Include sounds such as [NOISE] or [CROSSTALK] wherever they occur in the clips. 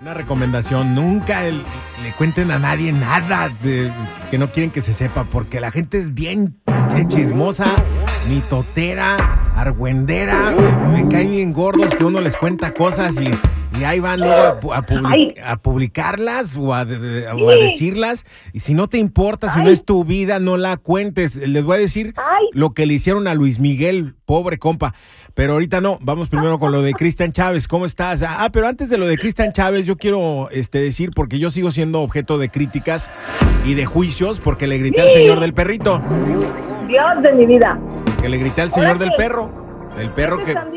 Una recomendación, nunca le cuenten a nadie nada de, que no quieren que se sepa, porque la gente es bien chismosa, mitotera, argüendera, me caen bien gordos que uno les cuenta cosas y, y ahí van luego a, a publi- a publicarlas o a, de- de- o a decirlas. Y si no te importa, si no es tu vida, no la cuentes. Les voy a decir lo que le hicieron a Luis Miguel, pobre compa. Pero ahorita no, vamos primero con lo de Cristian Chávez. ¿Cómo estás? Ah, pero antes de lo de Cristian Chávez, yo quiero este, decir, porque yo sigo siendo objeto de críticas y de juicios, porque le grité al señor del perrito, Dios de mi vida. que le grité al señor del perro. El perro ¿Qué que... están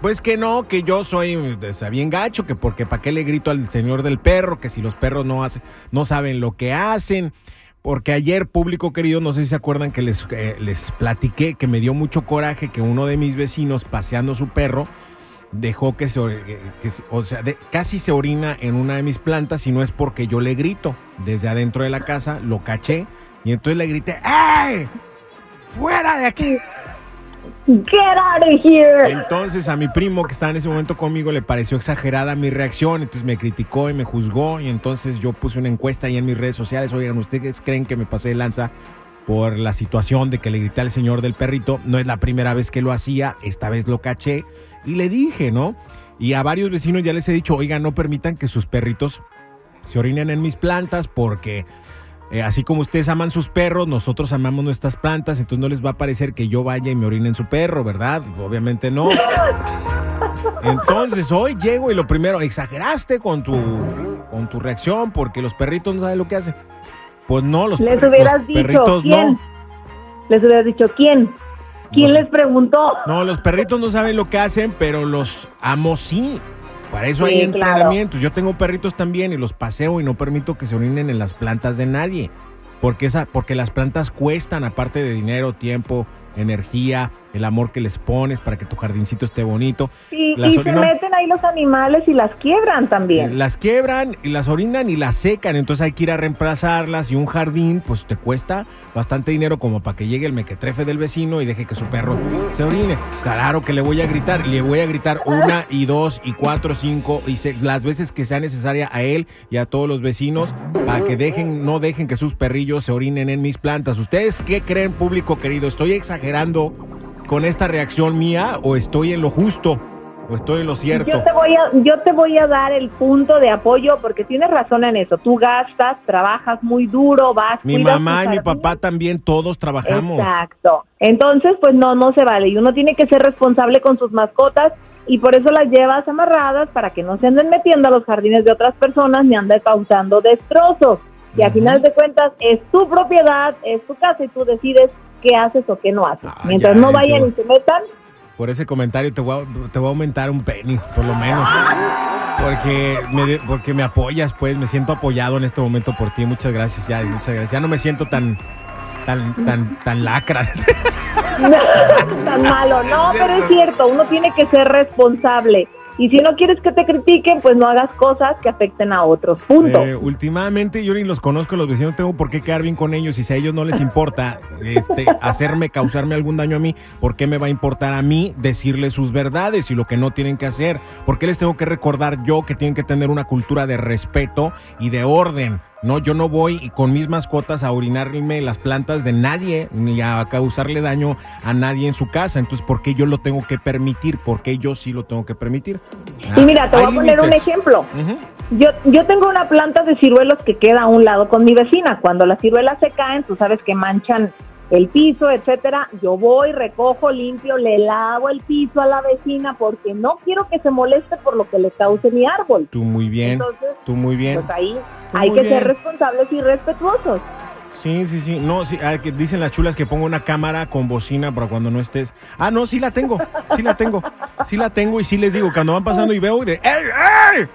Pues que no, que yo soy sea, bien gacho, que porque para qué le grito al señor del perro, que si los perros no hacen, no saben lo que hacen. Porque ayer, público querido, no sé si se acuerdan que les, eh, les platiqué que me dio mucho coraje que uno de mis vecinos, paseando su perro, dejó que se, se- o sea, casi se orina en una de mis plantas y no es porque yo le grito. Desde adentro de la casa lo caché y entonces le grité, ¡Ey! ¡Fuera de aquí! Get out of here. Entonces a mi primo que estaba en ese momento conmigo le pareció exagerada mi reacción, entonces me criticó y me juzgó y entonces yo puse una encuesta ahí en mis redes sociales, oigan, ¿ustedes creen que me pasé de lanza por la situación de que le grité al señor del perrito? No es la primera vez que lo hacía, esta vez lo caché y le dije, ¿no? Y a varios vecinos ya les he dicho, oigan, no permitan que sus perritos se orinen en mis plantas porque eh, así como ustedes aman sus perros, nosotros amamos nuestras plantas, entonces no les va a parecer que yo vaya y me orine en su perro, ¿verdad? Obviamente no. Entonces hoy llego y lo primero, exageraste con tu, con tu reacción porque los perritos no saben lo que hacen. Pues no, los, Les per- hubieras los dicho, perritos ¿quién? no. Les hubieras dicho, ¿quién? ¿Quién les preguntó? No, los perritos no saben lo que hacen, pero los amos sí. Para eso Sí, hay claro. entrenamientos. Yo tengo perritos también y los paseo y no permito que se orinen en las plantas de nadie. Porque, esa, porque las plantas cuestan, aparte de dinero, tiempo, energía, el amor que les pones para que tu jardincito esté bonito. Las y se meten ahí los animales y las quiebran también. Las quiebran y las orinan y las secan, entonces hay que ir a reemplazarlas y un jardín pues te cuesta bastante dinero como para que llegue el mequetrefe del vecino y deje que su perro se orine. Claro que le voy a gritar, le voy a gritar [LAUGHS] una y dos y cuatro, cinco y se- las veces que sea necesaria a él y a todos los vecinos para que dejen, no dejen que sus perrillos se orinen en mis plantas. ¿Ustedes qué creen, público querido? ¿Estoy exagerando con esta reacción mía o estoy en lo justo o estoy en lo cierto? Yo te voy a, yo te voy a dar el punto de apoyo porque tienes razón en eso. Tú gastas, trabajas muy duro, vas. Mi mamá y mi papá también, todos trabajamos. Exacto. Entonces, pues no, no se vale. Y uno tiene que ser responsable con sus mascotas y por eso las llevas amarradas para que no se anden metiendo a los jardines de otras personas ni anden causando destrozos. Y a final de cuentas es tu propiedad, es tu casa y tú decides qué haces o qué no haces. Mientras ya, no ay, vayan y se metan, Por ese comentario te voy, a, te voy a aumentar un penny, por lo menos. Porque me, porque me apoyas, pues, me siento apoyado en este momento por ti. Muchas gracias, ya, muchas gracias. Ya no me siento tan, tan, tan, tan lacra. [LAUGHS] [LAUGHS] tan malo. No, pero es cierto, uno tiene que ser responsable. Y si no quieres que te critiquen, pues no hagas cosas que afecten a otros. Punto. Eh, últimamente yo ni los conozco, los vecinos, no tengo por qué quedar bien con ellos. Y si a ellos no les importa este, [LAUGHS] hacerme, causarme algún daño a mí, ¿por qué me va a importar a mí decirles sus verdades y lo que no tienen que hacer? ¿Por qué les tengo que recordar yo que tienen que tener una cultura de respeto y de orden? No, yo no voy con mis mascotas a orinarme las plantas de nadie ni a causarle daño a nadie en su casa. Entonces, ¿por qué yo lo tengo que permitir? ¿Por qué yo sí lo tengo que permitir? Y mira, te voy a poner un ejemplo. Yo, yo tengo una planta de ciruelos que queda a un lado con mi vecina. Cuando las ciruelas se caen, tú sabes que manchan el piso, etcétera. Yo voy, recojo, limpio, le lavo el piso a la vecina porque no quiero que se moleste por lo que le cause mi árbol. Tú muy bien, Entonces, tú muy bien. Pues ahí Tú hay que bien. ser responsables y respetuosos. Sí, sí, sí. No, sí, ah, que dicen las chulas que pongo una cámara con bocina para cuando no estés. Ah, no, sí la tengo. Sí la tengo. Sí la tengo y sí les digo, cuando van pasando y veo y de ¡Ey, ey!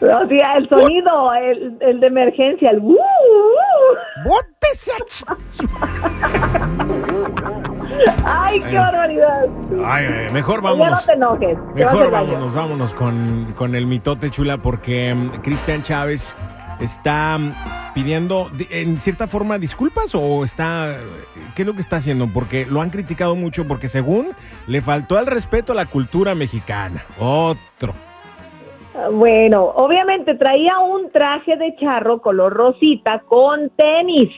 O sea, el sonido, el, el de emergencia, el... ¡uh! ¡Bótese ¡Ay, qué barbaridad! Ay, ay, mejor Ya no vámonos. te enojes. Mejor vámonos, vámonos con, con el mitote chula porque mm, Cristian Chávez está mm, pidiendo di- en cierta forma disculpas o está ¿qué es lo que está haciendo? Porque lo han criticado mucho porque según le faltó al respeto a la cultura mexicana. Otro. Bueno, obviamente traía un traje de charro color rosita con tenis,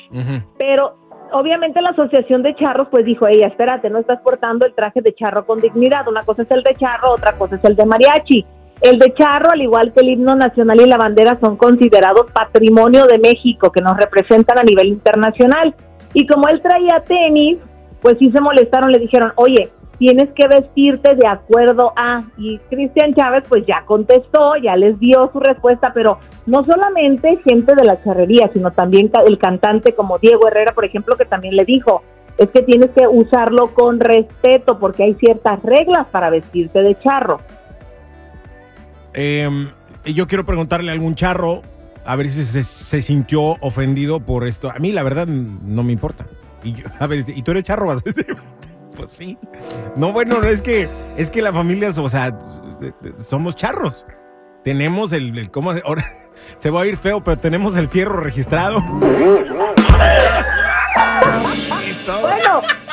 pero obviamente la asociación de charros pues dijo, ella, espérate, no estás portando el traje de charro con dignidad, una cosa es el de charro, otra cosa es el de mariachi. El de charro, al igual que el himno nacional y la bandera, son considerados patrimonio de México, que nos representan a nivel internacional. Y como él traía tenis, pues sí se molestaron, le dijeron, oye, tienes que vestirte de acuerdo a... Y Cristian Chávez pues ya contestó, ya les dio su respuesta, pero no solamente gente de la charrería, sino también el cantante como Diego Herrera, por ejemplo, que también le dijo, es que tienes que usarlo con respeto porque hay ciertas reglas para vestirte de charro. Eh, yo quiero preguntarle a algún charro a ver si se, se sintió ofendido por esto. A mí la verdad no me importa. Y yo- [LAUGHS] a ver, ¿y tú eres charro? Pues sí. No, bueno, no es que es que la familia, o sea, somos charros. Tenemos el, el- ¿cómo? Ahora [LAUGHS] se va a ir feo, pero tenemos el fierro registrado.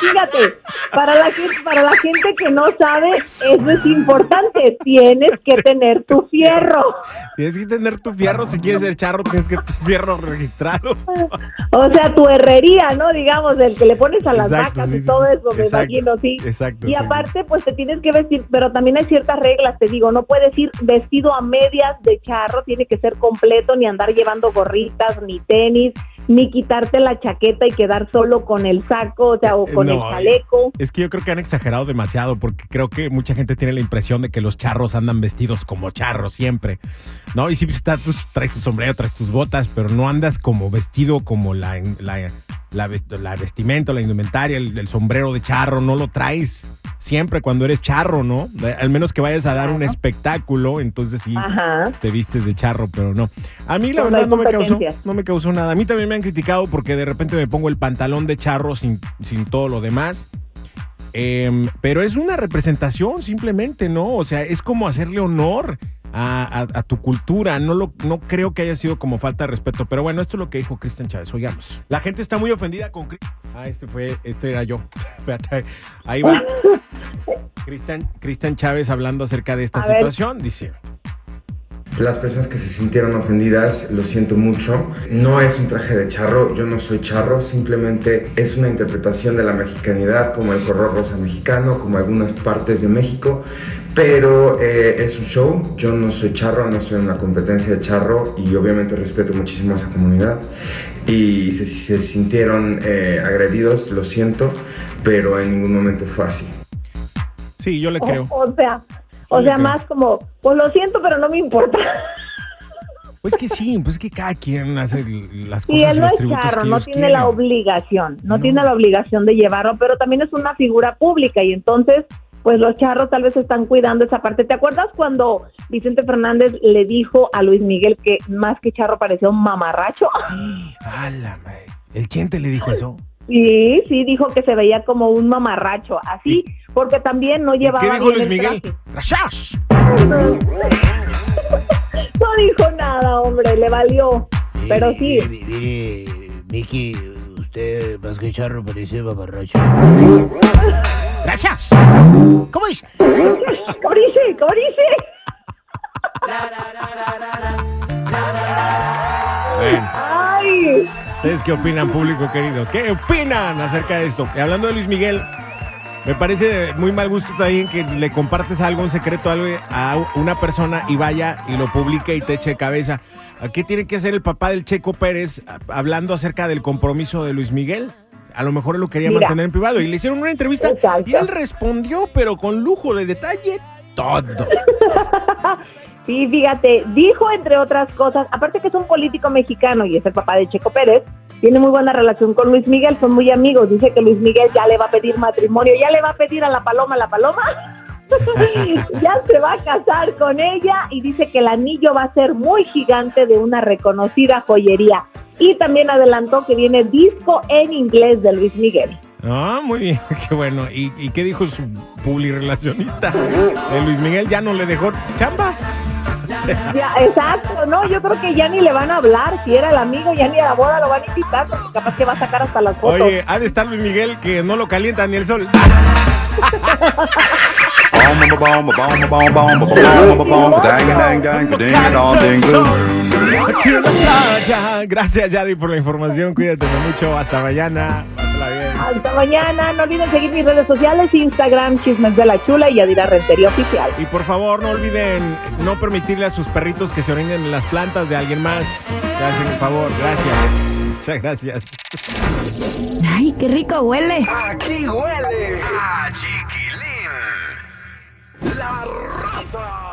Fíjate, para la gente, para la gente que no sabe, eso es importante. Tienes que tener tu fierro. Tienes que tener tu fierro, si quieres ser charro, tienes que tener tu fierro registrado. O sea, tu herrería, ¿no? Digamos, el que le pones a las Exacto, vacas sí, y todo sí. eso, me Exacto, imagino, sí. Exacto. Y sí. aparte, pues te tienes que vestir, pero también hay ciertas reglas, te digo, no puedes ir vestido a medias de charro, tiene que ser completo, ni andar llevando gorritas, ni tenis, ni quitarte la chaqueta y quedar solo con el saco, o sea, o con el No, chaleco. Es que yo creo que han exagerado demasiado porque creo que mucha gente tiene la impresión de que los charros andan vestidos como charros siempre. ¿No? Y sí, pues, está, tus- traes tu sombrero, traes tus botas, pero no andas como vestido como la, la, la, vest- la vestimenta, la indumentaria, el, el sombrero de charro, no lo traes siempre cuando eres charro, ¿no? Al menos que vayas a dar un espectáculo, entonces sí Ajá. te vistes de charro, pero no. A mí la verdad no me causó, no me causó nada. A mí también me han criticado porque de repente me pongo el pantalón de charro sin, sin todo lo demás. Em, pero es una representación simplemente, ¿no? O sea, es como hacerle honor a, a- a tu cultura. No, lo, no creo que haya sido como falta de respeto. Pero bueno, esto es lo que dijo Cristian Chávez. Oigamos. La gente está muy ofendida con... Ah, este fue, este era yo. [LAUGHS] Ahí va. [LAUGHS] Cristian, Chávez hablando acerca de esta A ver. situación. Dice... Las personas que se sintieron ofendidas, lo siento mucho. No es un traje de charro, yo no soy charro, simplemente es una interpretación de la mexicanidad, como el color rosa mexicano, como algunas partes de México. Pero eh, es un show, yo no soy charro, no estoy en una competencia de charro y obviamente respeto muchísimo a esa comunidad. Y si se, sintieron eh, agredidos, lo siento, pero en ningún momento fue así. Sí, yo le O- creo. O, sea, o sea, más como, pues lo siento, pero no me importa. [LAUGHS] Pues que sí, pues que cada quien hace las cosas Y él no es charro, no tiene la obligación, no, No. tiene la obligación de llevarlo, pero también es una figura pública y entonces, pues los charros tal vez están cuidando esa parte. ¿Te acuerdas cuando Vicente Fernández le dijo a Luis Miguel que más que charro parecía un mamarracho? [GASPS] ¡A la madre! El chente le dijo eso. Sí, sí, dijo que se veía como un mamarracho, así, porque también no ¿Y llevaba ¿Qué dijo bien Luis el Miguel? traje. ¡Rashash! [LAUGHS] No dijo nada, hombre, le valió. Pero sí. Miki, usted más que charro parece mamarracho. ¡Gracias! ¿Cómo dice? ¡Corice, corice! Bueno, ¡Ay! ¿ustedes qué opinan, público querido? ¿Qué opinan acerca de esto? Y hablando de Luis Miguel, me parece muy mal gusto también que le compartes algo, un secreto algo a una persona y vaya y lo publique y te eche de cabeza. ¿Qué tiene que hacer el papá del Checo Pérez hablando acerca del compromiso de Luis Miguel? A lo mejor él lo quería Mira. mantener en privado y le hicieron una entrevista Exacto. y él respondió, pero con lujo de detalle, todo. [LAUGHS] Sí, fíjate, dijo entre otras cosas, aparte que es un político mexicano y es el papá de Checo Pérez, tiene muy buena relación con Luis Miguel, son muy amigos, dice que Luis Miguel ya le va a pedir matrimonio, ya le va a pedir a la paloma, la paloma, [LAUGHS] ya se va a casar con ella y dice que el anillo va a ser muy gigante de una reconocida joyería. Y también adelantó que viene disco en inglés de Luis Miguel. Ah, muy bien, [LAUGHS] qué bueno. ¿Y, y qué dijo su publirelacionista? Luis Miguel ya no le dejó chamba. [LAUGHS] Ya, exacto, no, yo creo que ya ni le van a hablar. Si era el amigo, ya ni a la boda lo van a invitar, porque capaz que va a sacar hasta las fotos. Oye, ha de estar Luis Miguel que no lo calienta ni el sol. [LAUGHS] Gracias, Yari, por la información. Cuídate mucho. Hasta mañana. Hasta mañana. No olviden seguir mis redes sociales, Instagram, Chismes de la Chula y Yadira Rentería Oficial. Y por favor, no olviden no permitirle a sus perritos que se orinen en las plantas de alguien más. Hacen un favor. Gracias. Muchas gracias. Ay, qué rico huele. Aquí huele a chiquilín. La raza.